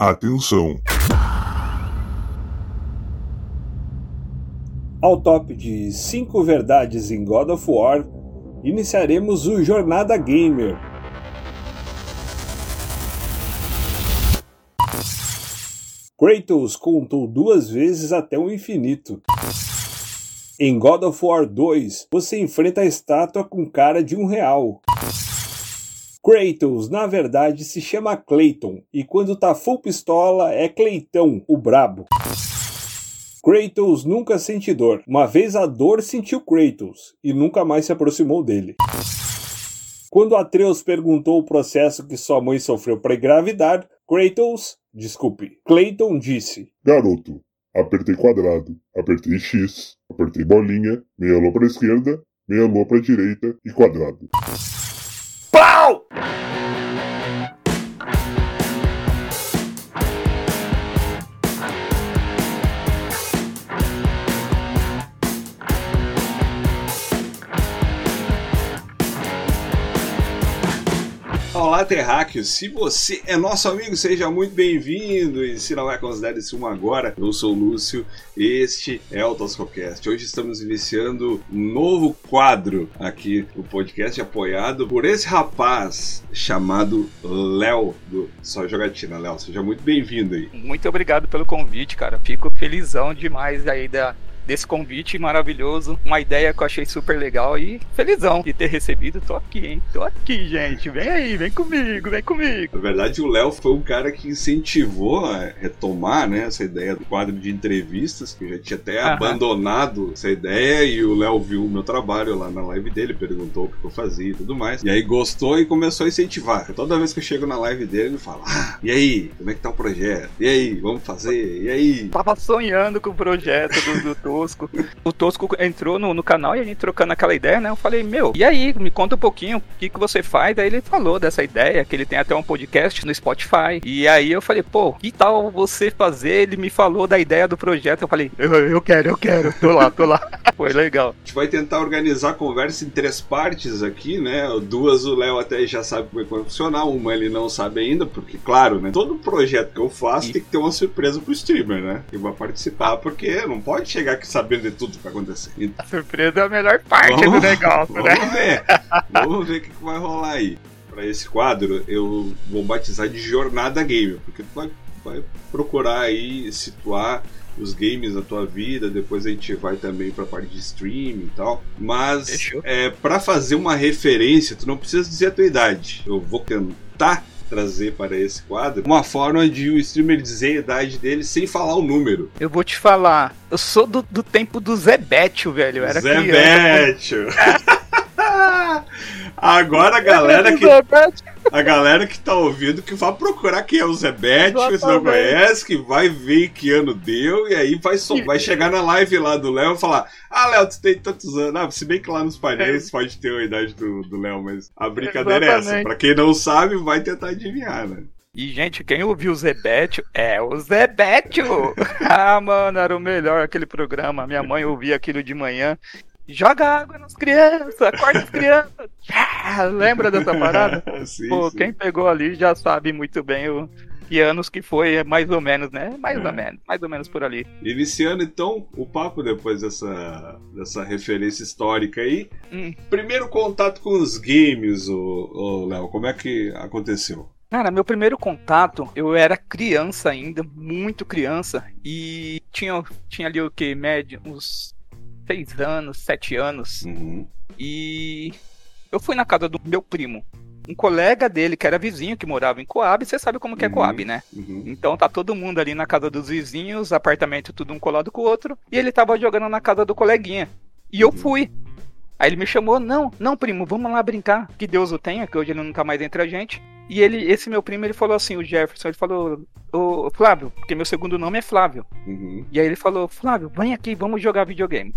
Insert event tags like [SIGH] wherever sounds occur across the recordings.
Atenção! Ao top de 5 verdades em God of War, iniciaremos o Jornada Gamer. Kratos contou duas vezes até o infinito. Em God of War 2, você enfrenta a estátua com cara de um real. Kratos, na verdade, se chama Clayton, e quando tá full pistola é Cleitão, o brabo. Kratos nunca sente dor. Uma vez a dor sentiu Kratos, e nunca mais se aproximou dele. Quando Atreus perguntou o processo que sua mãe sofreu para engravidar, Kratos, desculpe, Clayton disse: Garoto, apertei quadrado, apertei X, apertei bolinha, meia lua para esquerda, meia lua para direita e quadrado. 爆 Olá, terráqueos! Se você é nosso amigo, seja muito bem-vindo! E se não é, considere-se um agora. Eu sou o Lúcio, este é o Toscocast. Hoje estamos iniciando um novo quadro aqui no podcast, apoiado por esse rapaz chamado Léo, do Só Jogatina. Léo, seja muito bem-vindo aí. Muito obrigado pelo convite, cara. Fico felizão demais aí da, desse convite maravilhoso, uma ideia que eu achei super legal e felizão de ter recebido. Tô aqui, hein? Tô aqui, gente. Vem aí, vem comigo, vem comigo. Na verdade, o Léo foi um cara que incentivou a retomar né, essa ideia do quadro de entrevistas, que eu já tinha até Aham. abandonado essa ideia e o Léo viu o meu trabalho lá na live dele, perguntou o que eu fazia e tudo mais. E aí gostou e começou a incentivar. Toda vez que eu chego na live dele, ele fala: Ah, e aí, como é que tá o projeto? E aí, vamos fazer? E aí? Tava sonhando com o projeto do, do [LAUGHS] Tosco. O Tosco entrou no, no canal e a gente trocando aquela ideia, né? Eu falei, meu, e aí, me conta um pouquinho o que, que você faz. Daí ele falou dessa ideia, que ele tem até um podcast no Spotify. E aí eu falei, pô, que tal você fazer? Ele me falou da ideia do projeto. Eu falei, eu, eu quero, eu quero, tô lá, tô lá. [LAUGHS] Foi legal. A gente vai tentar organizar a conversa em três partes aqui, né? Duas o Léo até já sabe como é que vai funcionar, uma ele não sabe ainda, porque, claro, né? Todo projeto que eu faço Isso. tem que ter uma surpresa pro streamer, né? Que vai participar, porque não pode chegar aqui sabendo de tudo que vai acontecer. Então, A surpresa é a melhor parte do negócio, né? Vamos ver. Vamos ver o que, vai rolar aí. Pra esse quadro, eu vou batizar de Jornada Gamer, porque tu vai, vai procurar aí situar os games da tua vida, depois a gente vai também pra parte de streaming e tal. Mas é, para fazer uma referência, tu não precisa dizer a tua idade. Eu vou tentar trazer para esse quadro uma forma de o streamer dizer a idade dele sem falar o número. Eu vou te falar, eu sou do, do tempo do Zé Bétio, velho. Eu era Zé criança. Bétio. [LAUGHS] Agora a galera que. [LAUGHS] A galera que tá ouvindo que vai procurar quem é o Bétio, se não Exatamente. conhece, que vai ver que ano deu, e aí vai, so- vai chegar na live lá do Léo e falar: Ah, Léo, tu tem tantos anos. Ah, se bem que lá nos painéis pode ter a idade do do Léo, mas a brincadeira é essa. Exatamente. Pra quem não sabe, vai tentar adivinhar, né? E, gente, quem ouviu o Zé Bétio é o Zé Bétio. [LAUGHS] ah, mano, era o melhor aquele programa. Minha mãe ouvia aquilo de manhã. Joga água nas crianças, acorda as crianças. [LAUGHS] Ah, Lembra dessa parada? [LAUGHS] sim, Pô, sim. quem pegou ali já sabe muito bem o que anos que foi, é mais ou menos, né? Mais É. ou menos, mais ou menos por ali. Iniciando então o papo depois dessa, dessa referência histórica aí. Hum. Primeiro contato com os games, ô, Léo, como é que aconteceu? Cara, meu primeiro contato, eu era criança ainda, muito criança, e tinha, tinha ali o que? Médio, uns seis anos, sete anos, Uhum. e eu fui na casa do meu primo. Um colega dele, que era vizinho, que morava em Coab, você sabe como que é Uhum. Coab, né? Uhum. Então tá todo mundo ali na casa dos vizinhos, apartamento tudo um colado com o outro, e ele tava jogando na casa do coleguinha. E eu Uhum. fui. Aí ele me chamou, não, não, primo, vamos lá brincar, que Deus o tenha, que hoje ele nunca mais entre a gente. E ele, esse meu primo, ele falou assim, o Jefferson, ele falou, ô Flávio, porque meu segundo nome é Flávio. Uhum. E aí ele falou, Flávio, vem aqui, vamos jogar videogame.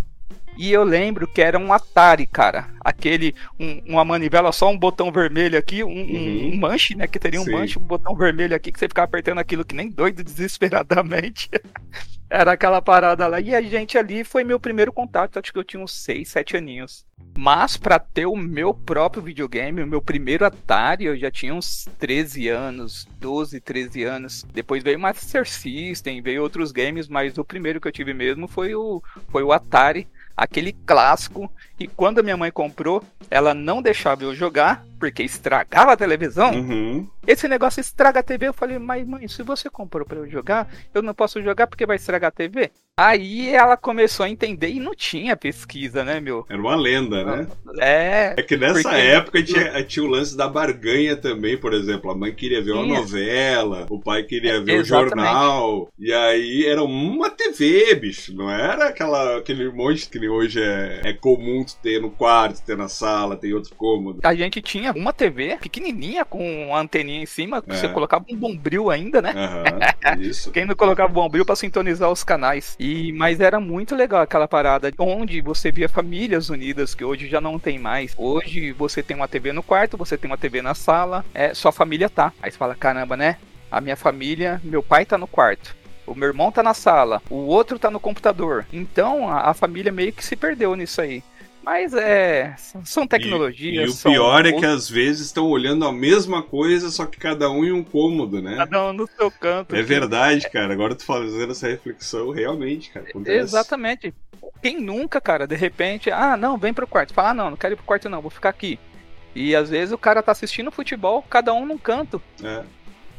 E eu lembro que era um Atari, cara. Aquele, um- uma manivela, só um botão vermelho aqui, um, um- Uhum. um manche, né? Que teria um Sim. manche, um botão vermelho aqui, que você ficava apertando aquilo que nem doido, [LAUGHS] desesperadamente. Era aquela parada lá. E a gente ali foi meu primeiro contato. Acho que eu tinha uns 6, 7 aninhos. Mas para ter o meu próprio videogame, o meu primeiro Atari, eu já tinha uns 13 anos, 12, 13 anos. Depois veio Master System, veio outros games, mas o primeiro que eu tive mesmo foi o, foi o Atari aquele clássico. E quando a minha mãe comprou, ela não deixava eu jogar, porque estragava a televisão. Uhum. Esse negócio estraga a TV. Eu falei, mas mãe, se você comprou para eu jogar, eu não posso jogar porque vai estragar a TV. Aí ela começou a entender e não tinha pesquisa, né, meu? Era uma lenda, né? É. É que nessa porque- época tinha, tinha o lance da barganha também, por exemplo. A mãe queria ver uma Tinha. novela, o pai queria ver o Exatamente. jornal. E aí era uma TV, bicho. Não era aquela, aquele monte que hoje é, é comum ter no quarto, ter na sala, tem outro cômodo. A gente tinha uma TV pequenininha com uma anteninha em cima, É. você colocava um bombril ainda, né? [LAUGHS] Isso. Quem não colocava bombril para sintonizar os canais. E mas era muito legal aquela parada onde você via famílias unidas que hoje já não tem mais. Hoje você tem uma TV no quarto, você tem uma TV na sala, é sua família tá. Aí você fala, caramba, né? A minha família, meu pai tá no quarto. O meu irmão tá na sala, o outro tá no computador. Então a, a família meio que se perdeu nisso aí. Mas é. São E, tecnologias. e o são pior é que às vezes estão olhando a mesma coisa, só que cada um em um cômodo, né? Cada um no seu canto. É verdade, cara. Agora tu fazendo essa reflexão, realmente, cara. Acontece. Exatamente. Quem nunca, cara, de repente, ah, não, vem pro quarto. Fala, ah, não, não quero ir pro quarto, não, vou ficar aqui. E às vezes o cara tá assistindo futebol, cada um num canto. É.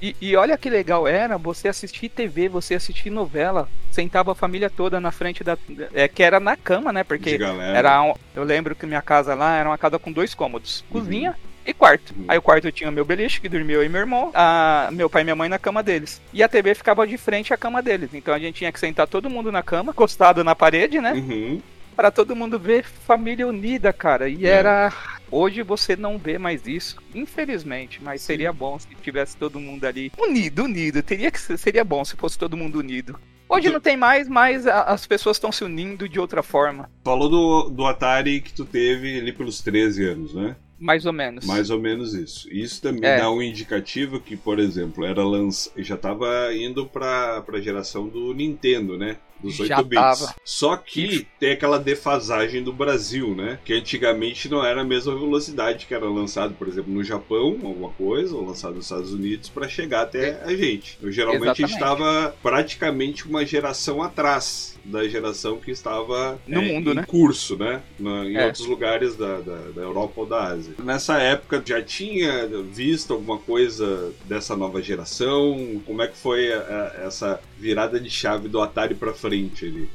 E, e olha que legal era você assistir TV, você assistir novela, sentava a família toda na frente da. É, que era na cama, né? Porque era. um- eu lembro que minha casa lá era uma casa com dois cômodos: cozinha e quarto. Uhum. Aí o quarto tinha meu beliche, que dormia eu e meu irmão, a, meu pai e minha mãe na cama deles. E a TV ficava de frente à cama deles. Então a gente tinha que sentar todo mundo na cama, encostado na parede, né? Uhum. Pra todo mundo ver família unida, cara. E É. era. Hoje você não vê mais isso, infelizmente. Mas seria bom se tivesse todo mundo ali unido, unido. Teria que ser, seria bom se fosse todo mundo unido. Hoje não tem mais, mas as pessoas estão se unindo de outra forma, Falou do, do Atari que tu teve ali pelos 13 anos, né? mais ou menos. Mais ou menos isso. Isso também É. dá um indicativo que, por exemplo, era lança... já estava indo para a geração do Nintendo, né? Dos 8 Já bits. tava. Só que tem aquela defasagem do Brasil, né? Que antigamente não era a mesma velocidade que era lançado, por exemplo, no Japão, alguma coisa, ou lançado nos Estados Unidos, para chegar até a gente. Eu, geralmente a gente estava praticamente uma geração atrás da geração que estava No é, mundo, em né? curso, né? Na- em É. outros lugares da, da, da Europa ou da Ásia. Nessa época já tinha visto alguma coisa dessa nova geração? Como é que foi a- a- essa virada de chave do Atari para frente ali?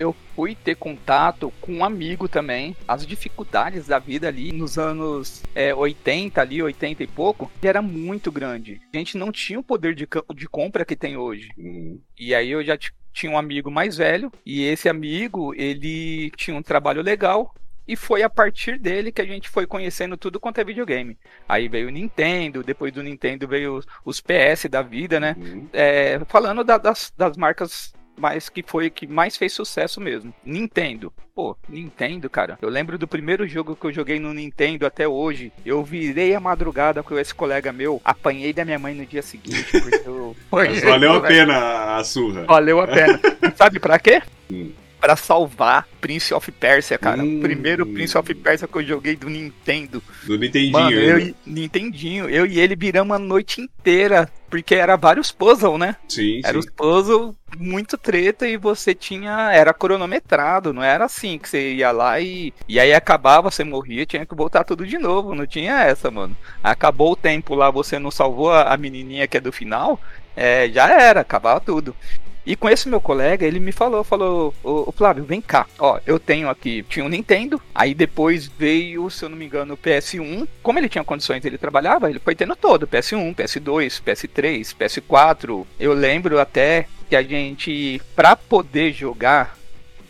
eu fui ter contato com um amigo também. As dificuldades da vida ali nos anos é, 80, ali, 80 e pouco, era muito grande. A gente não tinha o poder de, de compra que tem hoje. Uhum. E aí eu já t- tinha um amigo mais velho, e esse amigo, ele tinha um trabalho legal. E foi a partir dele que a gente foi conhecendo tudo quanto é videogame. Aí veio o Nintendo, depois do Nintendo veio os, os PS da vida, né? Uhum. É, falando da- das, das marcas mais que foi que mais fez sucesso mesmo. Nintendo. Pô, Nintendo, cara. Eu lembro do primeiro jogo que eu joguei no Nintendo até hoje. Eu virei a madrugada com esse colega meu. Apanhei da minha mãe no dia seguinte. [LAUGHS] Porque eu... Mas valeu a pena a surra. Valeu a pena. [LAUGHS] Sabe pra quê? Hum. Pra salvar Prince of Persia, cara. Hum. O primeiro Prince of Persia que eu joguei do Nintendo. Do Nintendinho. Mano, eu e Nintendinho, eu e ele viramos a noite inteira. Porque era vários puzzle, né? Sim, Era os puzzles muito treta e você tinha. Era cronometrado, não era assim que você ia lá e. E aí acabava, você morria, tinha que voltar tudo de novo. Não tinha essa, mano. Acabou o tempo lá, você não salvou a, a menininha que é do final, é, já era, acabava tudo. E com esse meu colega, ele me falou, falou, ô, Flávio, vem cá, ó, eu tenho aqui, tinha um Nintendo, aí depois veio, se eu não me engano, o PS1, como ele tinha condições, ele trabalhava, ele foi tendo todo, PS1, PS2, PS3, PS4, eu lembro até que a gente, pra poder jogar,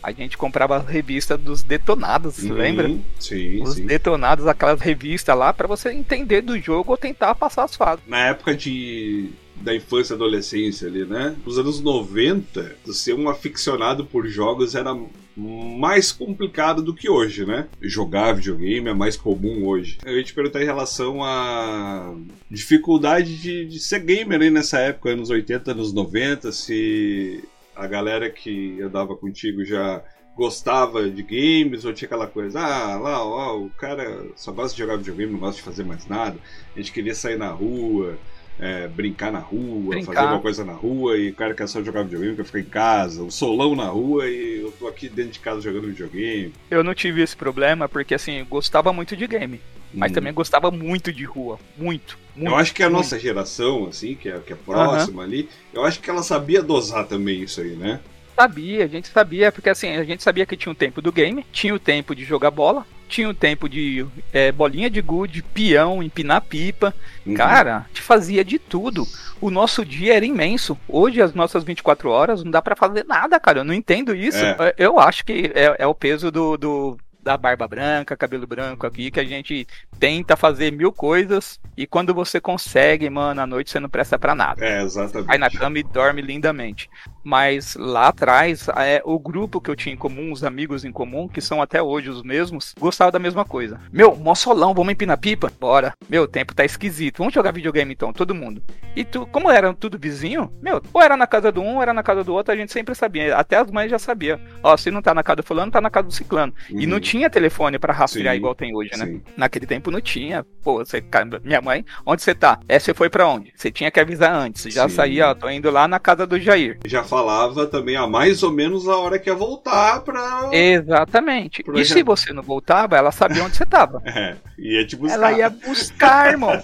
a gente comprava a revista dos detonados, Uhum. lembra? Sim, Os sim. detonados, aquelas revistas lá, pra você entender do jogo ou tentar passar as fases. Na época de da infância e adolescência ali, né? Nos anos 90, ser um aficionado por jogos era mais complicado do que hoje, né? Jogar videogame é mais comum hoje. Eu ia te perguntar em relação à dificuldade de, de ser gamer aí nessa época, anos 80, anos 90, se a galera que andava contigo já gostava de games ou tinha aquela coisa, ah, lá, ó, o cara só gosta de jogar videogame, não gosta de fazer mais nada. A gente queria sair na rua, é, brincar na rua, Brincar. fazer alguma coisa na rua e o cara quer só jogar videogame, quer ficar em casa, o solão na rua e eu tô aqui dentro de casa jogando videogame. Eu não tive esse problema porque, assim, eu gostava muito de game. Mas Hum. também gostava muito de rua. Muito. muito Eu acho que a muito. nossa geração, assim, que é, que é próxima ali, eu acho que ela sabia dosar também isso aí, né? Sabia, a gente sabia, porque assim, a gente sabia que tinha o tempo do game, tinha o tempo de jogar bola, tinha o tempo de é, bolinha de gude, peão, empinar pipa. Uhum. Cara, gente fazia de tudo. O nosso dia era imenso. Hoje, as nossas 24 horas, não dá pra fazer nada, cara. Eu não entendo isso. É. Eu acho que é, é o peso do, do- da barba branca, cabelo branco aqui, que a gente tenta fazer mil coisas e quando você consegue, mano, à noite você não presta pra nada. É, exatamente. Vai na cama e dorme lindamente. Mas lá atrás, é, o grupo que eu tinha em comum, os amigos em comum, que são até hoje os mesmos, gostavam da mesma coisa. Meu, mó solão, vamos empinar pipa? Bora. Meu, o tempo tá esquisito. Vamos jogar videogame então, todo mundo. E tu, como eram tudo vizinho, meu, ou era na casa do um, ou era na casa do outro, a gente sempre sabia. Até as mães já sabiam. Ó, se não tá na casa do fulano, tá na casa do ciclano. E não Uhum. tinha telefone pra rastrear Sim, igual tem hoje, né? Sim. Naquele tempo não tinha. Pô, você, minha mãe, onde você tá? É, você foi pra onde? Você tinha que avisar antes. Já Sim. saía, ó, tô indo lá na casa do Jair. Já falava também a mais ou menos a hora que ia voltar pra. Exatamente. E se você não voltava, ela sabia onde você tava. [LAUGHS] É, ia te buscar. Ela ia buscar, irmão.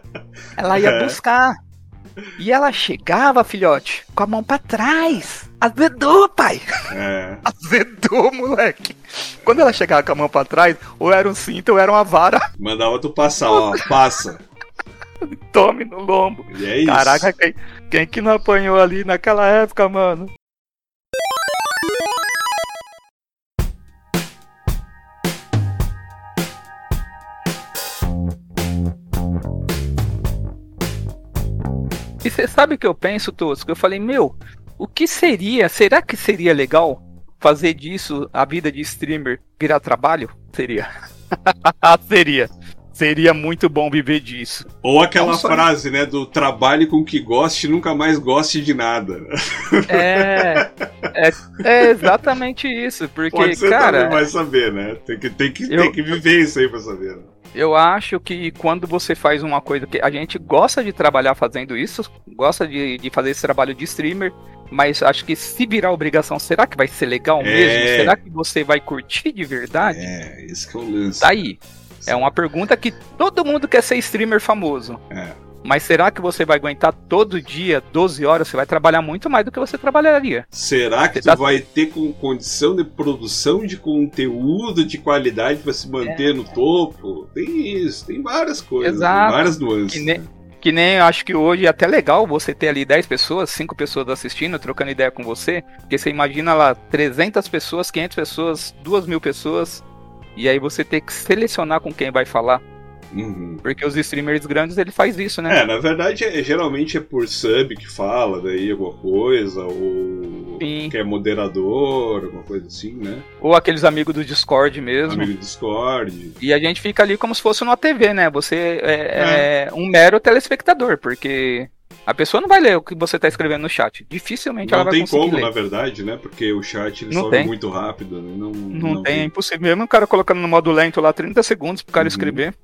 [LAUGHS] Ela ia É. buscar. E ela chegava, filhote, com a mão pra trás. Azedou, pai. É. [LAUGHS] Azedou, moleque. Quando ela chegava com a mão pra trás, ou era um cinto ou era uma vara. Mandava tu passar, ó, passa. Tome no lombo. E é isso. Caraca, quem, que não apanhou ali naquela época, mano? E você sabe o que eu penso, Tosco? Eu falei, meu, o que seria? Será que seria legal fazer disso a vida de streamer virar trabalho? Seria. [LAUGHS] seria. Seria muito bom viver disso. Ou aquela frase, né, do trabalhe com o que goste e nunca mais goste de nada. É, é, é exatamente isso, porque, Pode ser cara, também, vai saber, né? Tem que, tem, que, Eu- tem que viver isso aí pra saber. né? eu acho que quando você faz uma coisa que a gente gosta de trabalhar fazendo isso, gosta de, de fazer esse trabalho de streamer, mas acho que se virar obrigação, será que vai ser legal É. mesmo? Será que você vai curtir de verdade? É, esse que é o lance. Tá aí. É uma pergunta que todo mundo quer ser streamer famoso. É. Mas será que você vai aguentar todo dia, 12 horas? Você vai trabalhar muito mais do que você trabalharia. Será que Você tá- vai ter com condição de produção de conteúdo de qualidade pra se manter no topo? Tem isso, tem várias coisas, Exato. várias nuances. Que nem-? Que nem eu acho que hoje é até legal você ter ali 10 pessoas, 5 pessoas assistindo, trocando ideia com você. Porque você imagina lá 300 pessoas, 500 pessoas, 2 mil pessoas. E aí você ter que selecionar com quem vai falar. Uhum. Porque os streamers grandes ele faz isso, né? É, na verdade, é- geralmente é por sub que fala daí alguma coisa, ou Sim. que é moderador, alguma coisa assim, né? Ou aqueles amigos do Discord mesmo. Amigo do Discord. E a gente fica ali como se fosse numa TV, né? Você é, é um mero telespectador, porque a pessoa não vai ler o que você tá escrevendo no chat. Dificilmente ela Não vai tem conseguir como, ler. na verdade, né? Porque o chat ele Não sobe tem. muito rápido, né? Não, Não, tem, é impossível. Mesmo o cara colocando no modo lento lá 30 segundos pro cara Uhum. escrever,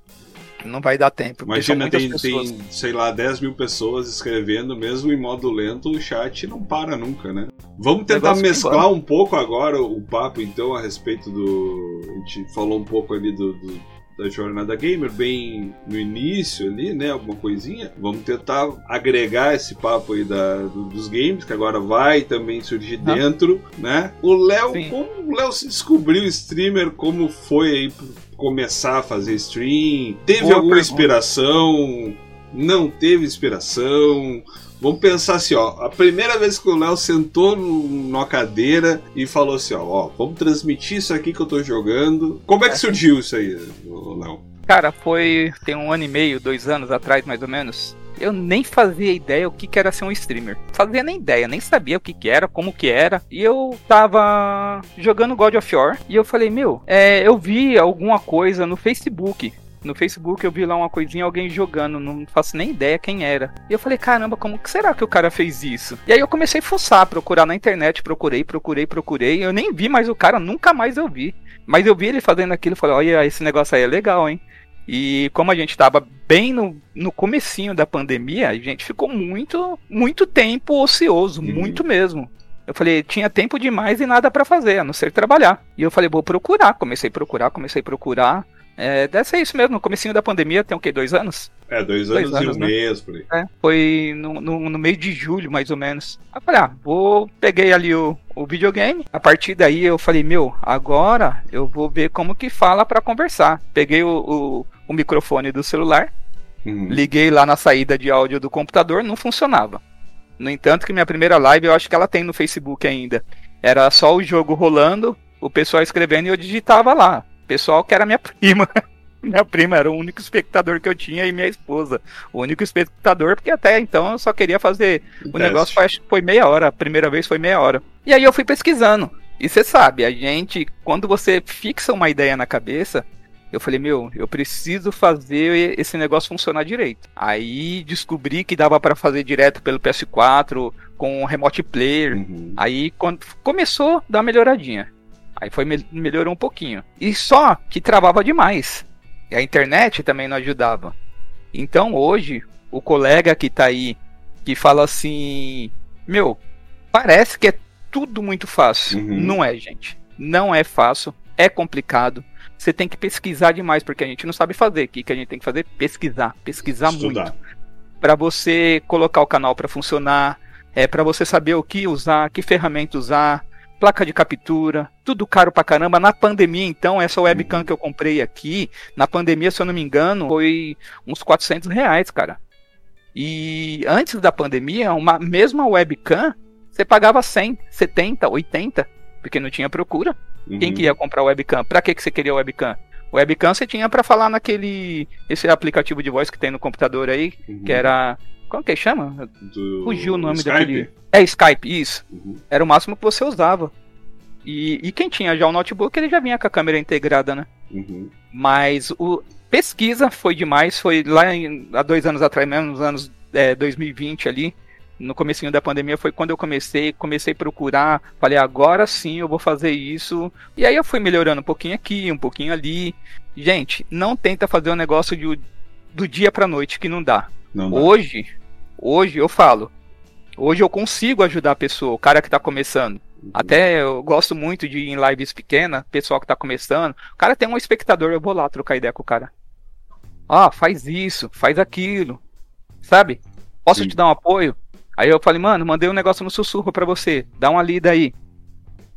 não vai dar tempo. Imagina, tem, pessoas. tem, sei lá, 10 mil pessoas escrevendo, mesmo em modo lento, o chat não para nunca, né? Vamos tentar mesclar um pouco agora o papo, então, a respeito do. A gente falou um pouco ali do. do- da jornada gamer, bem no início ali, né? Alguma coisinha. Vamos tentar agregar esse papo aí da, do- dos games, que agora vai também surgir Ah. dentro, né? O Léo, como o Léo se descobriu streamer, como foi aí começar a fazer stream? Teve Boa alguma pergunta. inspiração? Não teve inspiração? Vamos pensar assim, ó. A primeira vez que o Léo sentou numa cadeira e falou assim, ó, ó, vamos transmitir isso aqui que eu tô jogando. Como é que surgiu isso aí, Léo? Cara, foi tem um ano e meio, dois anos atrás mais ou menos. Eu nem fazia ideia o que, que era ser um streamer. Fazia nem ideia, nem sabia o que, que era, como que era. E eu tava jogando God of War e eu falei, meu, é, eu vi alguma coisa no Facebook. No Facebook eu vi lá uma coisinha, alguém jogando, não faço nem ideia quem era. E eu falei, caramba, como que será que o cara fez isso? E aí eu comecei a fuçar, procurar na internet, procurei, procurei, procurei. Eu nem vi mais o cara, nunca mais eu vi. Mas eu vi ele fazendo aquilo e falei, olha, esse negócio aí é legal, hein? E como a gente estava bem no, no comecinho da pandemia, a gente ficou muito, muito tempo ocioso, uhum. muito mesmo. Eu falei, tinha tempo demais e nada para fazer, a não ser trabalhar. E eu falei, vou procurar. Comecei a procurar, comecei a procurar. É, deve ser isso mesmo, no comecinho da pandemia, tem o quê? Dois anos? É, dois, dois anos, anos, e um né? mês, por aí. É, foi no, no, no, meio de julho, mais ou menos. Aí eu falei, ah, vou... Peguei ali o, o videogame. A partir daí eu falei, meu, agora eu vou ver como que fala para conversar. Peguei o, o, o, microfone do celular, uhum. liguei lá na saída de áudio do computador, não funcionava. No entanto, que minha primeira live eu acho que ela tem no Facebook ainda. Era só o jogo rolando, o pessoal escrevendo e eu digitava lá pessoal que era minha prima. [LAUGHS] minha prima era o único espectador que eu tinha e minha esposa. O único espectador, porque até então eu só queria fazer. O negócio foi, foi meia hora. A primeira vez foi meia hora. E aí eu fui pesquisando. E você sabe, a gente, quando você fixa uma ideia na cabeça, eu falei, meu, eu preciso fazer esse negócio funcionar direito. Aí descobri que dava para fazer direto pelo PS4 com remote player. Uhum. Aí quando começou a dar uma melhoradinha. Aí foi melhorou um pouquinho. E só que travava demais. E a internet também não ajudava. Então hoje, o colega que tá aí, que fala assim: Meu, parece que é tudo muito fácil. Uhum. Não é, gente. Não é fácil. É complicado. Você tem que pesquisar demais, porque a gente não sabe fazer. O que, a gente tem que fazer? Pesquisar. Pesquisar Estudar. muito. Para você colocar o canal para funcionar. É para você saber o que usar, que ferramenta usar placa de captura, tudo caro pra caramba. Na pandemia, então, essa webcam que eu comprei aqui, na pandemia, se eu não me engano, foi uns 400 reais, cara. E antes da pandemia, uma mesma webcam, você pagava 100, 70, 80, porque não tinha procura. Uhum. Quem que ia comprar webcam? Pra que, que você queria webcam? Webcam você tinha para falar naquele esse aplicativo de voz que tem no computador aí, uhum. que era como que chama? Do... Fugiu o nome Skype? daquele. É Skype, isso. Uhum. Era o máximo que você usava. E, e quem tinha já o notebook, ele já vinha com a câmera integrada, né? Uhum. Mas o pesquisa foi demais, foi lá em, há dois anos atrás, mesmo nos anos é, 2020 ali, no comecinho da pandemia foi quando eu comecei, comecei a procurar, falei, agora sim eu vou fazer isso. E aí eu fui melhorando um pouquinho aqui, um pouquinho ali. Gente, não tenta fazer um negócio de, do dia pra noite que não dá. Não dá. Hoje, hoje eu falo, hoje eu consigo ajudar a pessoa, o cara que está começando. Uhum. Até eu gosto muito de ir em lives pequenas, pessoal que está começando. O cara tem um espectador, eu vou lá trocar ideia com o cara. Ah, faz isso, faz aquilo. Sabe? Posso Sim. te dar um apoio? Aí eu falei, mano, mandei um negócio no sussurro para você. Dá uma lida aí.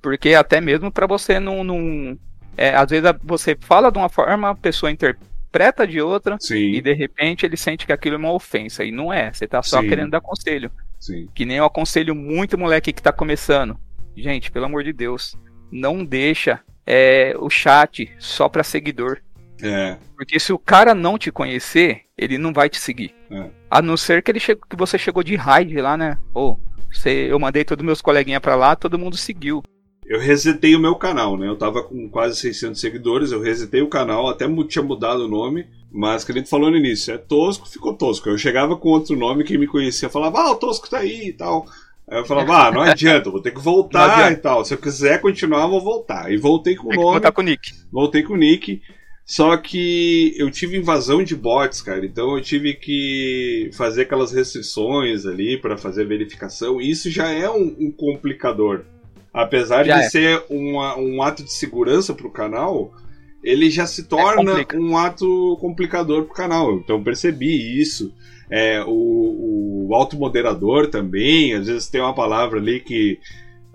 Porque até mesmo para você não. não é, às vezes você fala de uma forma, a pessoa interpreta interpreta de outra Sim. e de repente ele sente que aquilo é uma ofensa. E não é, você tá só Sim. querendo dar conselho. Sim. Que nem eu aconselho muito moleque que tá começando. Gente, pelo amor de Deus, não deixa é, o chat só pra seguidor. É. Porque se o cara não te conhecer, ele não vai te seguir. É. A não ser que ele che que você chegou de raid lá, né? Ou você, eu mandei todos meus coleguinhas pra lá, todo mundo seguiu eu resetei o meu canal, né? Eu tava com quase 600 seguidores, eu resetei o canal, até tinha mudado o nome, mas que a gente falou no início, é tosco, ficou tosco. Eu chegava com outro nome, quem me conhecia falava, ah, o tosco tá aí e tal. Aí eu falava, ah, não adianta, vou ter que voltar e tal. Se eu quiser continuar, vou voltar. E voltei com o nome. Voltar com o nick. Voltei com o nick. Só que eu tive invasão de bots, cara. Então eu tive que fazer aquelas restrições ali para fazer verificação. E isso já é um, um complicador. Apesar já de é. ser uma, um ato de segurança para o canal, ele já se torna é um ato complicador para o canal. Então percebi isso. É, o, o automoderador também, às vezes tem uma palavra ali que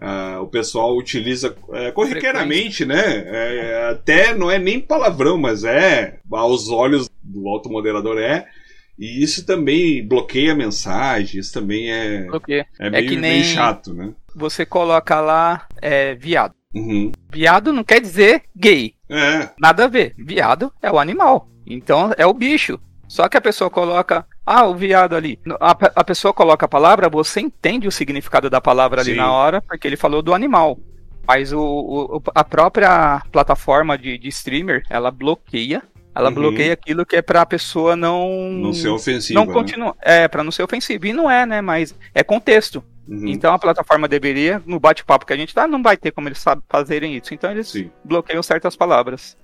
uh, o pessoal utiliza é, corriqueiramente, né? É, até não é nem palavrão, mas é aos olhos do automoderador é. E isso também bloqueia a mensagem, isso também é, é, é meio, que nem... meio chato, né? Você coloca lá é, viado. Uhum. Viado não quer dizer gay. É. Nada a ver. Viado é o animal. Então é o bicho. Só que a pessoa coloca, ah, o viado ali. A, a pessoa coloca a palavra, você entende o significado da palavra ali Sim. na hora, porque ele falou do animal. Mas o, o a própria plataforma de, de streamer, ela bloqueia Ela Uhum. bloqueia aquilo que é pra pessoa não. Não ser ofensivo. Não continua. É, pra não ser ofensivo. E não é, né? Mas é contexto. Uhum. Então a plataforma deveria, no bate-papo que a gente dá, não vai ter como eles fazerem isso. Então eles Sim. bloqueiam certas palavras.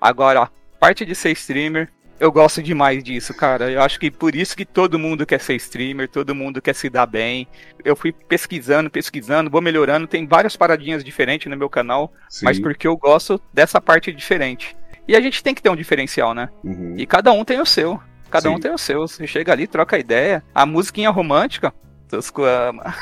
Agora, a parte de ser streamer, eu gosto demais disso, cara. Eu acho que por isso que todo mundo quer ser streamer, todo mundo quer se dar bem. Eu fui pesquisando, pesquisando, vou melhorando. Tem várias paradinhas diferentes no meu canal, Sim. mas porque eu gosto dessa parte diferente. E a gente tem que ter um diferencial, né? Uhum. E cada um tem o seu. Cada Sim. um tem o seu. Você chega ali, troca ideia. A musiquinha romântica. Tosco ama.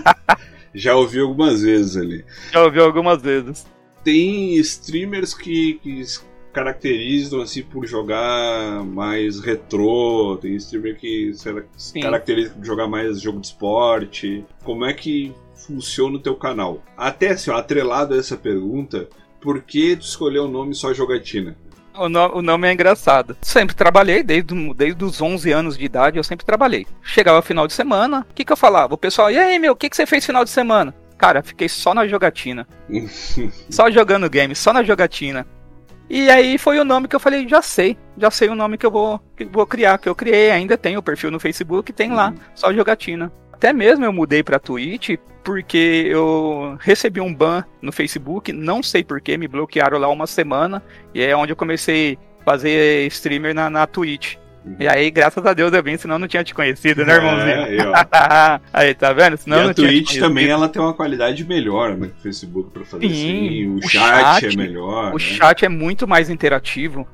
[LAUGHS] Já ouvi algumas vezes ali. Já ouviu algumas vezes. Tem streamers que, que se caracterizam assim por jogar mais retrô, tem streamer que se Sim. caracteriza por jogar mais jogo de esporte. Como é que funciona o teu canal? Até assim, ó, atrelado a essa pergunta, por que tu escolheu o nome só jogatina? O, no- o nome é engraçado. Sempre trabalhei, desde, desde os 11 anos de idade, eu sempre trabalhei. Chegava final de semana, o que, que eu falava? O pessoal, e aí, meu, o que, que você fez final de semana? Cara, fiquei só na jogatina. [LAUGHS] só jogando game, só na jogatina. E aí foi o nome que eu falei, já sei, já sei o nome que eu vou, que vou criar, que eu criei, ainda tenho o perfil no Facebook, tem lá, só jogatina. Até mesmo eu mudei pra Twitch porque eu recebi um ban no Facebook, não sei porquê, me bloquearam lá uma semana, e é onde eu comecei a fazer streamer na, na Twitch. E aí, graças a Deus eu vim, senão eu não tinha te conhecido, né, irmãozinho? É, [LAUGHS] aí, tá vendo? Senão e a Twitch também ela tem uma qualidade melhor né, que o Facebook pra fazer Sim, assim. O, o chat, chat- é melhor. O né? chat é muito mais interativo.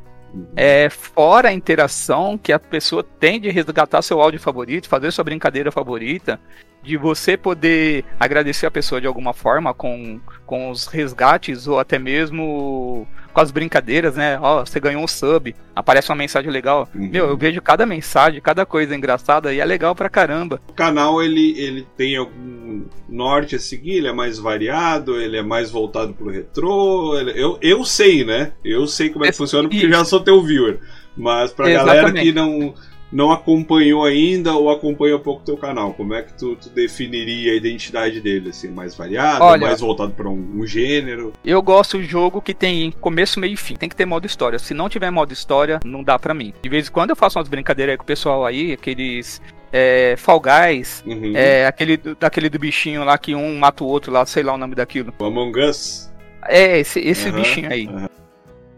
É fora a interação que a pessoa tem de resgatar seu áudio favorito, fazer sua brincadeira favorita, de você poder agradecer a pessoa de alguma forma com, com os resgates ou até mesmo com as brincadeiras, né? Ó, você ganhou um sub, aparece uma mensagem legal. Uhum. Meu, eu vejo cada mensagem, cada coisa engraçada e é legal pra caramba. O canal ele, ele tem algum norte a seguir, ele é mais variado, ele é mais voltado pro retrô. ele- eu, eu sei, né? Eu sei como é que Esse- funciona porque isso. já sou teu viewer. Mas pra galera Exatamente. que não, não acompanhou ainda ou acompanha pouco teu canal, como é que tu, tu definiria a identidade dele? Assim, mais variado, Olha- mais voltado pra um, um gênero? Eu gosto de jogo que tem começo, meio e fim. Tem que ter modo história. Se não tiver modo história, não dá pra mim. De vez em quando eu faço umas brincadeiras aí com o pessoal aí, aqueles é, Fall Guys, Uhum. é, aquele, do- daquele do bichinho lá que um mata o outro lá, sei lá o nome daquilo. O Among Us? É, esse, esse Aham, bichinho aí. aham.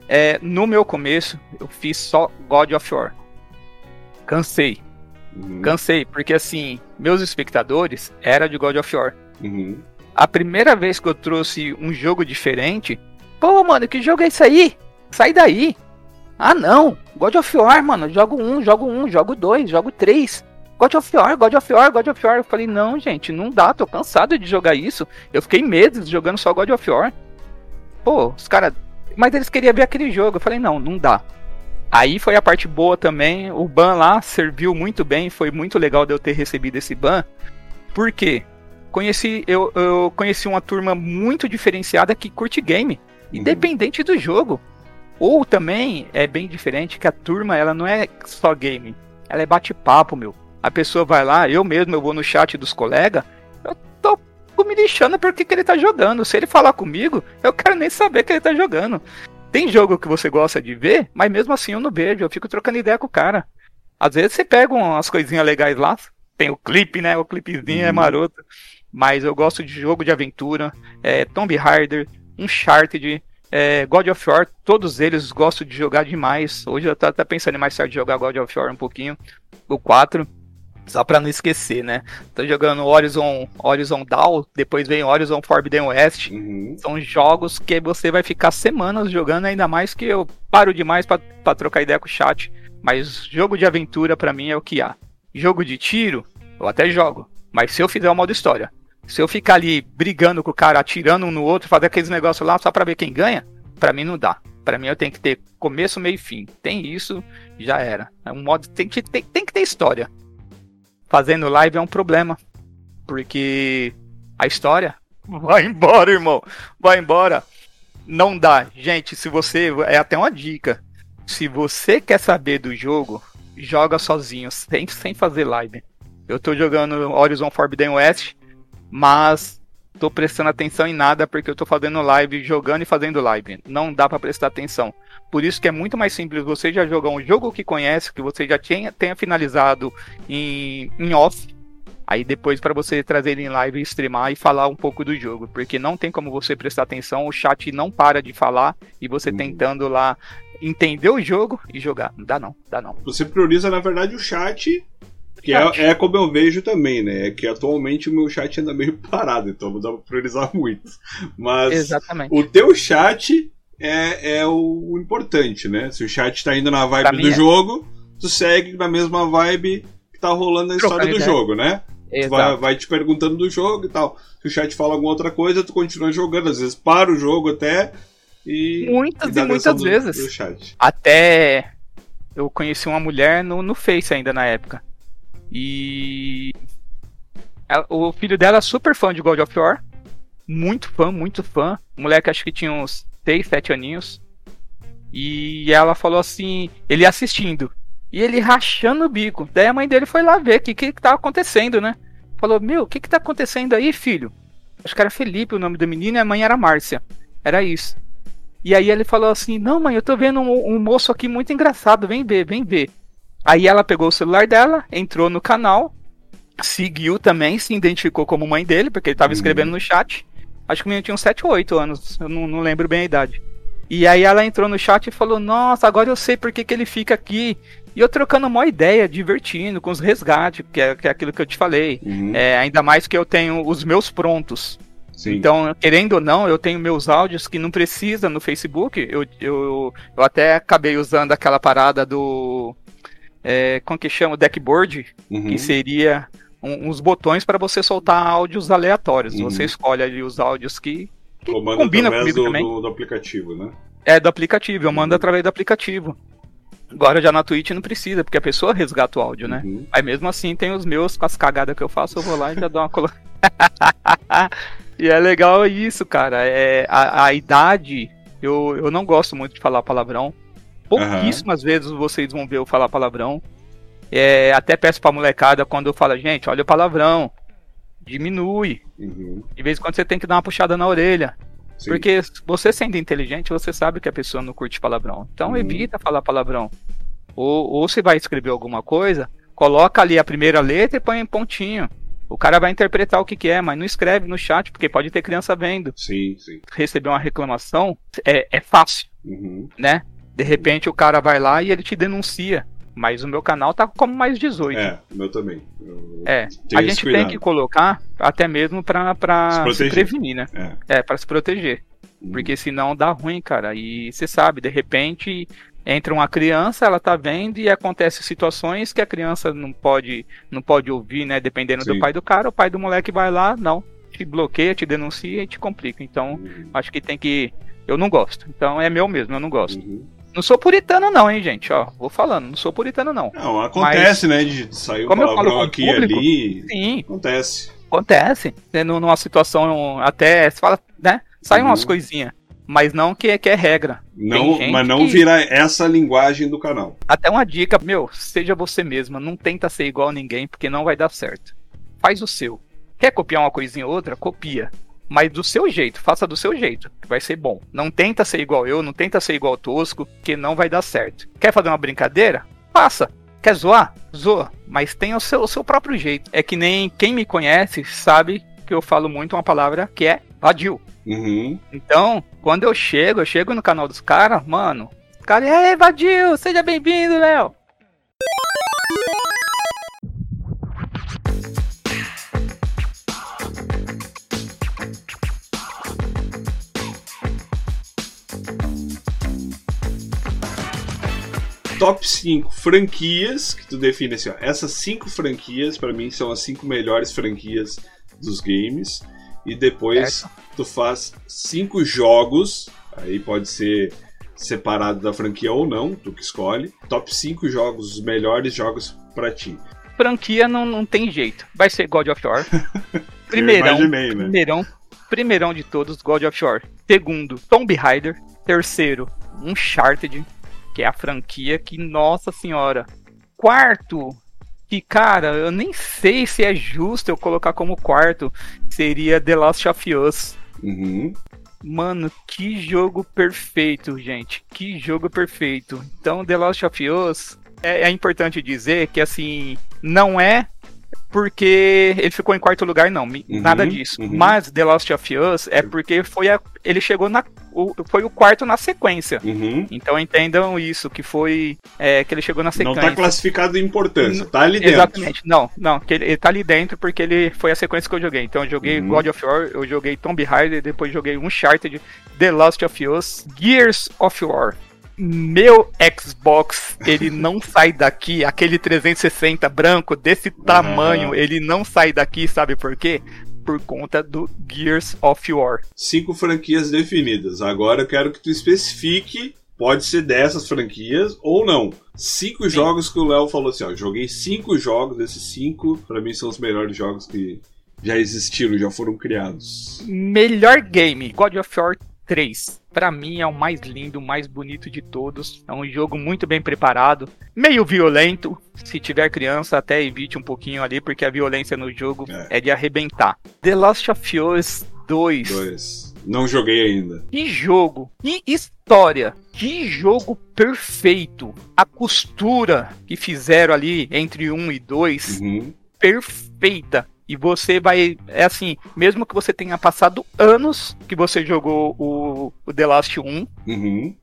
É, no meu começo, eu fiz só God of War. Cansei, Uhum. cansei, porque assim, meus espectadores era de God of War. Uhum. A primeira vez que eu trouxe um jogo diferente, pô, mano, que jogo é esse aí? Sai daí. Ah, não. God of War, mano. Jogo um, jogo um, jogo dois, jogo três. God of War, God of War, God of War. Eu falei, não, gente, não dá, tô cansado de jogar isso. Eu fiquei meses jogando só God of War. Pô, os caras. Mas eles queriam ver aquele jogo. Eu falei, não, não dá. Aí foi a parte boa também. O ban lá serviu muito bem. Foi muito legal de eu ter recebido esse ban. Por quê? Conheci, eu, eu conheci uma turma muito diferenciada que curte game, independente do jogo. Ou também é bem diferente que a turma ela não é só game, ela é bate-papo, meu. A pessoa vai lá, eu mesmo eu vou no chat dos colegas, eu tô me lixando porque que ele tá jogando. Se ele falar comigo, eu quero nem saber que ele tá jogando. Tem jogo que você gosta de ver, mas mesmo assim eu não vejo, eu fico trocando ideia com o cara. Às vezes você pega umas coisinhas legais lá, tem o clipe, né? O clipezinho é Uhum. maroto. Mas eu gosto de jogo de aventura, é, Tomb Raider, Uncharted, é, God of War, todos eles gosto de jogar demais. Hoje eu tô até pensando em mais tarde jogar God of War um pouquinho, o 4. Só pra não esquecer, né? Tô jogando Horizon, Horizon Dawn, depois vem Horizon Forbidden West. Uhum. São jogos que você vai ficar semanas jogando, ainda mais que eu paro demais pra pra trocar ideia com o chat. Mas jogo de aventura pra mim é o que há. Jogo de tiro, eu até jogo. Mas se eu fizer o modo história, se eu ficar ali brigando com o cara, atirando um no outro, fazer aqueles negócios lá só pra ver quem ganha, pra mim não dá. Pra mim eu tenho que ter começo, meio e fim. Tem isso, já era. É um modo tem que tem, tem que ter história. Fazendo live é um problema, porque a história [LAUGHS] vai embora, irmão. Vai embora. Não dá. Gente, se você é até uma dica. Se você quer saber do jogo, joga sozinho, sem, sem fazer live. Eu tô jogando Horizon Forbidden West, mas tô prestando atenção em nada porque eu tô fazendo live, jogando e fazendo live. Não dá para prestar atenção. Por isso que é muito mais simples você já jogar um jogo que conhece, que você já tenha, tenha finalizado em, em off. Aí depois para você trazer ele em live, streamar e falar um pouco do jogo, porque não tem como você prestar atenção, o chat não para de falar e você Uhum. tentando lá entender o jogo e jogar. Não dá não, dá não. Você prioriza, na verdade, o chat, que. É, é como eu vejo também, né? É que atualmente o meu chat anda meio [LAUGHS] parado, então não dá pra priorizar muito. Mas Exatamente. o teu chat é, é o importante, né? Se o chat tá indo na Pra vibe mim do é. jogo, tu segue na mesma vibe que tá rolando na história Trocando do ideia. jogo, né? Tu vai, vai te perguntando do jogo e tal. Se o chat fala alguma outra coisa, tu continua jogando. Às vezes para o jogo até e. Muitas e atenção muitas do- vezes. Do chat. Até eu conheci uma mulher no, no Face ainda na época. E ela- o filho dela é super fã de God of War. Muito fã, muito fã. O moleque acho que tinha uns 6, 7 aninhos. E ela falou assim, ele assistindo. E ele rachando o bico. Daí a mãe dele foi lá ver o que, que que tava acontecendo, né? Falou, meu, o que que tá acontecendo aí, filho? Acho que era Felipe o nome do menino e a mãe era Márcia. Era isso. E aí ele falou assim: Não, mãe, eu tô vendo um, um moço aqui muito engraçado, vem ver, vem ver. Aí ela pegou o celular dela, entrou no canal, seguiu também, se identificou como mãe dele, porque ele tava Uhum. escrevendo no chat. Acho que o menino tinha uns 7 ou 8 anos, eu não, não lembro bem a idade. E aí ela entrou no chat e falou: Nossa, agora eu sei por que, que ele fica aqui. E eu trocando uma ideia, divertindo, com os resgates, que é, que é aquilo que eu te falei. Uhum. É, ainda mais que eu tenho os meus prontos. Sim. Então, querendo ou não, eu tenho meus áudios que não precisa no Facebook. Eu, eu, eu até acabei usando aquela parada do. É, como que chama? Deckboard, Uhum. que seria um- uns botões para você soltar áudios aleatórios. Uhum. Você escolhe ali os áudios que, que Comando combina comigo do, também. do, do aplicativo, né? É do aplicativo, eu mando através do aplicativo. Agora já na Twitch não precisa, porque a pessoa resgata o áudio, né? Uhum. Aí mesmo assim tem os meus, com as cagadas que eu faço, eu vou lá e já dou uma colo... [LAUGHS] e é legal isso, cara. É, a, a idade, eu, eu não gosto muito de falar palavrão. Pouquíssimas vezes vocês vão ver eu falar palavrão. É, até peço pra molecada quando eu falo, gente, olha o palavrão. Diminui. Uhum. De vez em quando você tem que dar uma puxada na orelha. Sim. Porque você sendo inteligente, você sabe que a pessoa não curte palavrão. Então Uhum. evita falar palavrão. Ou, ou se vai escrever alguma coisa, coloca ali a primeira letra e põe em pontinho. O cara vai interpretar o que, que é, mas não escreve no chat, porque pode ter criança vendo. Sim, sim. Receber uma reclamação é, é fácil, Uhum. né? De repente o cara vai lá e ele te denuncia. Mas o meu canal tá como mais 18. É, o meu também. Eu É, a gente tem cuidado. que colocar até mesmo pra, pra Se se, prevenir, né? É. É, pra se proteger. Uhum. Porque senão dá ruim, cara. E você sabe, de repente entra uma criança, ela tá vendo e acontece situações que a criança não pode, não pode ouvir, né? Dependendo Sim. do pai do cara, o pai do moleque vai lá, não, te bloqueia, te denuncia e te complica. Então, Uhum. acho que tem que. Eu não gosto. Então é meu mesmo, eu não gosto. Uhum. Não sou puritano, não, hein, gente? Ó, vou falando, não sou puritano, não. Não, acontece, né? De sair falo palavrão o aqui e ali. Sim, Acontece. acontece. né, nu- Numa situação até. Você fala, né? Sai umas Uhum. coisinhas. Mas não que, que é regra. Não, mas não que- virar essa linguagem do canal. Até uma dica, meu, seja você mesma, não tenta ser igual a ninguém, porque não vai dar certo. Faz o seu. Quer copiar uma coisinha ou outra? Copia. Mas do seu jeito, faça do seu jeito, que vai ser bom. Não tenta ser igual eu, não tenta ser igual o Tosco, que não vai dar certo. Quer fazer uma brincadeira? Faça. Quer zoar? Zoa. Mas tenha o seu, o seu próprio jeito. É que nem quem me conhece sabe que eu falo muito uma palavra que é vadio. Uhum. Então, quando eu chego, eu chego no canal dos caras, mano. Os caras, ei, Vadil, seja bem-vindo, Léo. Top 5 franquias que tu define assim, ó. Essas 5 franquias, pra mim, são as 5 melhores franquias dos games. E depois tu faz 5 jogos. Aí pode ser separado da franquia ou não, tu que escolhe. Top 5 jogos, os melhores jogos pra ti. Franquia não, não tem jeito. Vai ser God of War. [LAUGHS] Primeirão, imaginei, né? primeirão, primeirão de todos, God of War. Segundo, Tomb Raider. Terceiro, Uncharted, que é a franquia que, nossa senhora. Quarto, que, cara, eu nem sei se é justo eu colocar como quarto, seria The Last of Us. Uhum. Mano, que jogo perfeito, gente. Que jogo perfeito. Então, The Last of Us é, é importante dizer que assim, não é porque ele ficou em quarto lugar, não. Uhum, nada disso. Uhum. Mas The Last of Us é porque foi a, ele chegou na. O, foi o quarto na sequência. Uhum. Então entendam isso, que foi. É, que ele chegou na sequência. Não tá classificado em importância, tá ali dentro. Exatamente. Não, não, que ele, ele tá ali dentro porque ele foi a sequência que eu joguei. Então eu joguei uhum. God of War, eu joguei Tomb Raider, depois joguei Uncharted, The Last of Us, Gears of War meu Xbox, ele não sai daqui, aquele 360 branco desse tamanho, uhum. ele não sai daqui, sabe por quê? Por conta do Gears of War. Cinco franquias definidas. Agora eu quero que tu especifique, pode ser dessas franquias ou não. Cinco Sim. jogos que o Léo falou assim, ó, joguei cinco jogos, desses cinco, para mim são os melhores jogos que já existiram, já foram criados. Melhor game, God of War 3. Para mim é o mais lindo, o mais bonito de todos. É um jogo muito bem preparado, meio violento. Se tiver criança, até evite um pouquinho ali, porque a violência no jogo é, é de arrebentar. The Last of Us 2. 2. Não joguei ainda. Que jogo, que história, que jogo perfeito. A costura que fizeram ali entre um e dois, uhum. perfeita e você vai. É assim, mesmo que você tenha passado anos que você jogou o, o The Last 1. Uhum.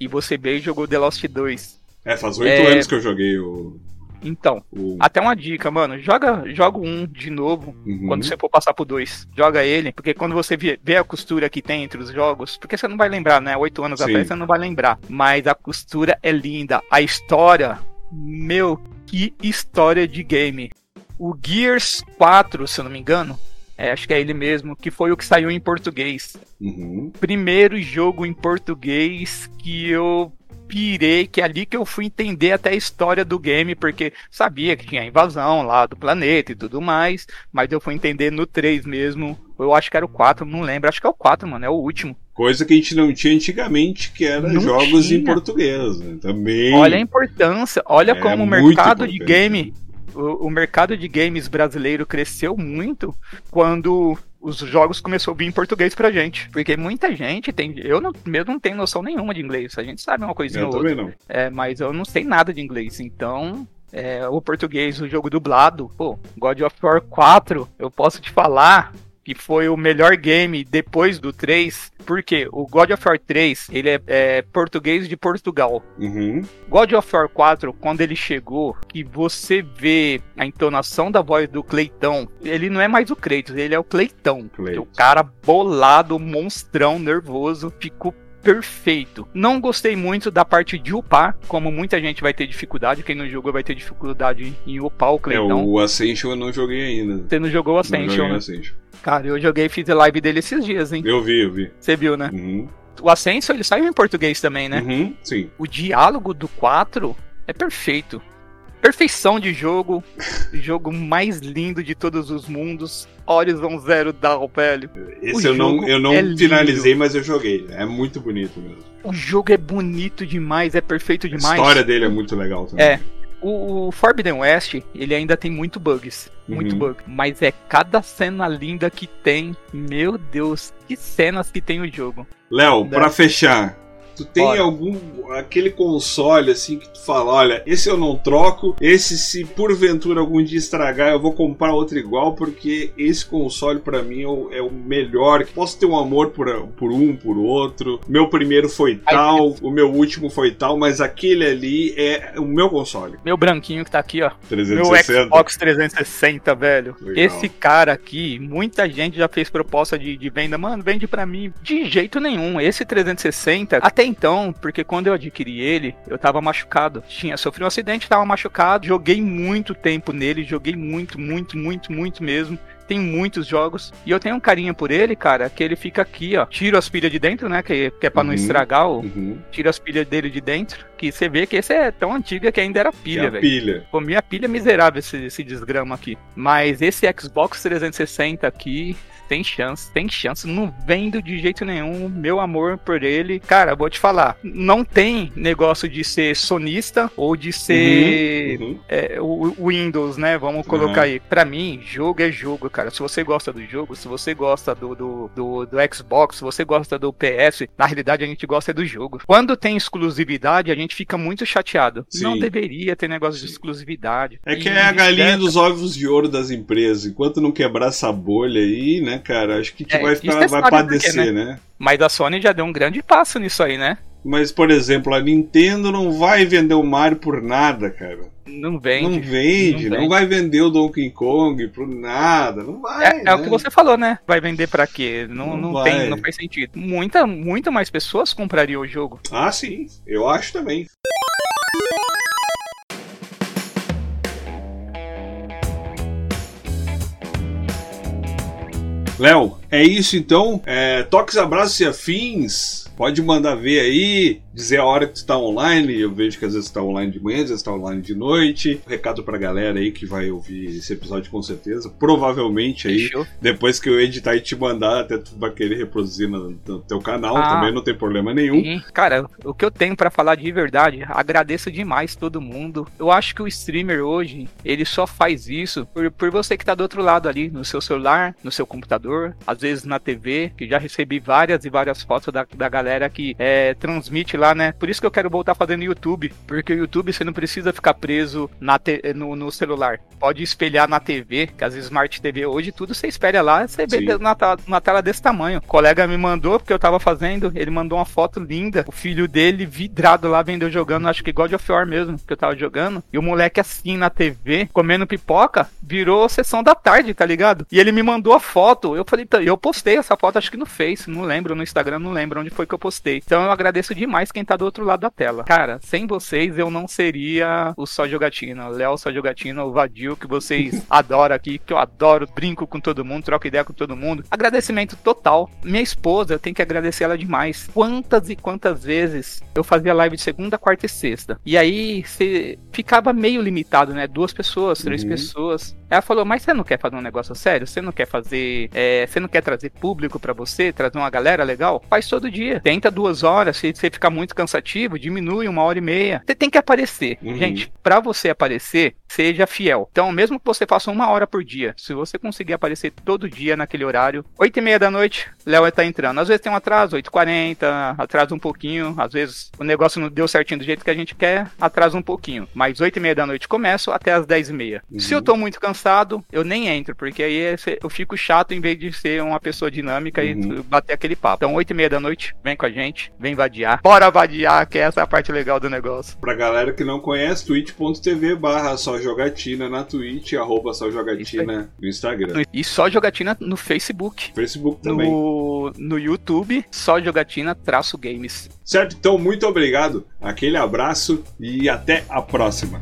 E você veio e jogou The Last 2. É, faz oito é... anos que eu joguei o. Então, o... até uma dica, mano. Joga, joga um de novo uhum. quando você for passar pro dois. Joga ele, porque quando você vê, vê, a costura que tem entre os jogos, porque você não vai lembrar, né? Oito anos Sim. atrás você não vai lembrar. Mas a costura é linda. A história, meu, que história de game o Gears 4, se eu não me engano, é, acho que é ele mesmo, que foi o que saiu em português. Uhum. Primeiro jogo em português que eu pirei, que é ali que eu fui entender até a história do game, porque sabia que tinha invasão lá do planeta e tudo mais, mas eu fui entender no 3 mesmo. Eu acho que era o 4, não lembro, acho que é o 4, mano, é o último. Coisa que a gente não tinha antigamente, que era não jogos tinha. em português, né? Também. Olha a importância, olha é como o mercado de game o, o mercado de games brasileiro cresceu muito quando os jogos começaram a vir em português pra gente. Porque muita gente tem. Eu não, mesmo não tenho noção nenhuma de inglês. A gente sabe uma coisinha eu ou outra. Não. É, mas eu não sei nada de inglês. Então. É, o português, o jogo dublado, pô, God of War 4, eu posso te falar que foi o melhor game depois do 3, porque o God of War 3, ele é, é português de Portugal. Uhum. God of War 4, quando ele chegou, que você vê a entonação da voz do Cleitão, ele não é mais o Kratos, ele é o Cleitão. O cara bolado, monstrão, nervoso, ficou perfeito. Não gostei muito da parte de upar, como muita gente vai ter dificuldade. Quem não jogou vai ter dificuldade em upar o Cleitão. É, o Ascension eu não joguei ainda. Você não jogou o Ascension? Não Ascension. Cara, eu joguei e fiz live dele esses dias, hein? Eu vi, eu vi. Você viu, né? Uhum. O Ascension, ele saiu em português também, né? Uhum, sim. O diálogo do 4 é perfeito. Perfeição de jogo. jogo mais lindo de todos os mundos. Horizon Zero Dawn, velho. Esse o eu não, eu não é finalizei, mas eu joguei. É muito bonito mesmo. O jogo é bonito demais, é perfeito demais. A história dele é muito legal também. É. O, Forbidden West, ele ainda tem muito bugs. Muito uhum. bug. Mas é cada cena linda que tem. Meu Deus, que cenas que tem o jogo. Léo, para fechar, Tu tem algum aquele console assim que tu fala, olha, esse eu não troco, esse se porventura algum dia estragar, eu vou comprar outro igual porque esse console para mim é o, é o, melhor. Posso ter um amor por, por um, por outro. Meu primeiro foi tal, o meu último foi tal, mas aquele ali é o meu console. Meu branquinho que tá aqui, ó. 360. Meu Xbox 360, velho. Legal. Esse cara aqui, muita gente já fez proposta de, de venda, mano, vende para mim. De jeito nenhum. Esse 360, até até então, porque quando eu adquiri ele, eu tava machucado. Tinha sofrido um acidente, tava machucado. Joguei muito tempo nele, joguei muito, muito, muito, muito mesmo tem muitos jogos. E eu tenho um carinho por ele, cara, que ele fica aqui, ó. Tiro as pilhas de dentro, né? Que, que é pra não Uhum. estragar o. Uhum. Tiro as pilhas dele de dentro. Que você vê que esse é tão antigo que ainda era pilha, a velho. pilha. Pô, minha pilha é miserável esse, esse desgrama aqui. Mas esse Xbox 360 aqui. Tem chance, tem chance. Não vendo de jeito nenhum. Meu amor por ele. Cara, vou te falar. Não tem negócio de ser sonista ou de ser Uhum. é, o o Windows, né? Vamos colocar Uhum. aí. Pra mim, jogo é jogo, cara. Se você gosta do jogo, se você gosta do, do, do, do Xbox, se você gosta do PS, na realidade a gente gosta é do jogo. Quando tem exclusividade, a gente fica muito chateado. Sim. Não deveria ter negócio de Sim. exclusividade. É que E é a galinha dos ovos de ouro das empresas. Enquanto não quebrar essa bolha aí, né, cara? Acho que a gente É, vai ficar, você vai sabe por quê, padecer, né? Mas a Sony já deu um grande passo nisso aí, né? Mas, por exemplo, a Nintendo não vai vender o Mario por nada, cara. Não vende. não vende, não não, vende. vai vender o Donkey Kong por nada, não vai. É, é o né? que você falou, né? Vai vender pra quê? Não, Não não, tem, não faz sentido. Muita, muito mais pessoas comprariam o jogo. Ah, sim, eu acho também. Léo, é isso então. É, toques, abraços e afins. Pode mandar ver aí, dizer a hora que tu tá online. Eu vejo que às vezes tu tá online de manhã, às vezes tá online de noite. Recado pra galera aí que vai ouvir esse episódio com certeza. Provavelmente aí, Fechou? depois que eu editar e te mandar, até tu vai querer reproduzir no, no teu canal Ah. também, não tem problema nenhum. Sim. Cara, o que eu tenho pra falar de verdade, agradeço demais todo mundo. Eu acho que o streamer hoje, ele só faz isso por, por você que tá do outro lado ali, no seu celular, no seu computador, às vezes na TV, que já recebi várias e várias fotos da, da galera que é, transmite lá, né? Por isso que eu quero voltar fazendo YouTube, porque o YouTube você não precisa ficar preso na te- no, no celular. Pode espelhar na TV, que as Smart TV hoje tudo você espelha lá, você Sim. vê na, na tela desse tamanho. O colega me mandou, porque eu tava fazendo, ele mandou uma foto linda, o filho dele vidrado lá, vendo eu jogando, acho que God of War mesmo, que eu tava jogando, e o moleque assim na TV, comendo pipoca, virou sessão da tarde, tá ligado? E ele me mandou a foto, eu falei, tá, eu postei essa foto, acho que no Face, não lembro, no Instagram, não lembro onde foi que eu postei. Então eu agradeço demais quem tá do outro lado da tela. Cara, sem vocês eu não seria o Só Jogatina, o Léo Só Jogatina, o Vadio, que vocês [LAUGHS] adoram aqui, que eu adoro, brinco com todo mundo, troco ideia com todo mundo. Agradecimento total. Minha esposa, eu tenho que agradecer ela demais. Quantas e quantas vezes eu fazia live de segunda, quarta e sexta. E aí você ficava meio limitado, né? Duas pessoas, três Uhum. pessoas. Ela falou, mas você não quer fazer um negócio sério? Você não quer fazer. é, você não quer trazer público pra você, trazer uma galera legal? Faz todo dia. Tenta duas horas. Se você ficar muito cansativo, diminui uma hora e meia. Você tem que aparecer. Uhum. Gente, pra você aparecer, seja fiel. Então, mesmo que você faça uma hora por dia, se você conseguir aparecer todo dia naquele horário, oito e meia da noite, Léo tá entrando. Às vezes tem um atraso, 8h40, atrasa um pouquinho. Às vezes o negócio não deu certinho do jeito que a gente quer, atrasa um pouquinho. Mas oito e meia da noite começo até as dez e meia. Uhum. Se eu tô muito cansado, eu nem entro, porque aí é eu fico chato em vez de ser uma pessoa dinâmica Uhum. e bater aquele papo. Então, oito e meia da noite, vem com a gente, vem vadiar. Bora vadiar, que essa é a parte legal do negócio. Pra galera que não conhece, twitch.tv barra só jogatina na Twitch, arroba só jogatina no Instagram. E só jogatina no Facebook. Facebook também. No, YouTube, só jogatina traço games. Certo? Então, muito obrigado, aquele abraço e até a próxima.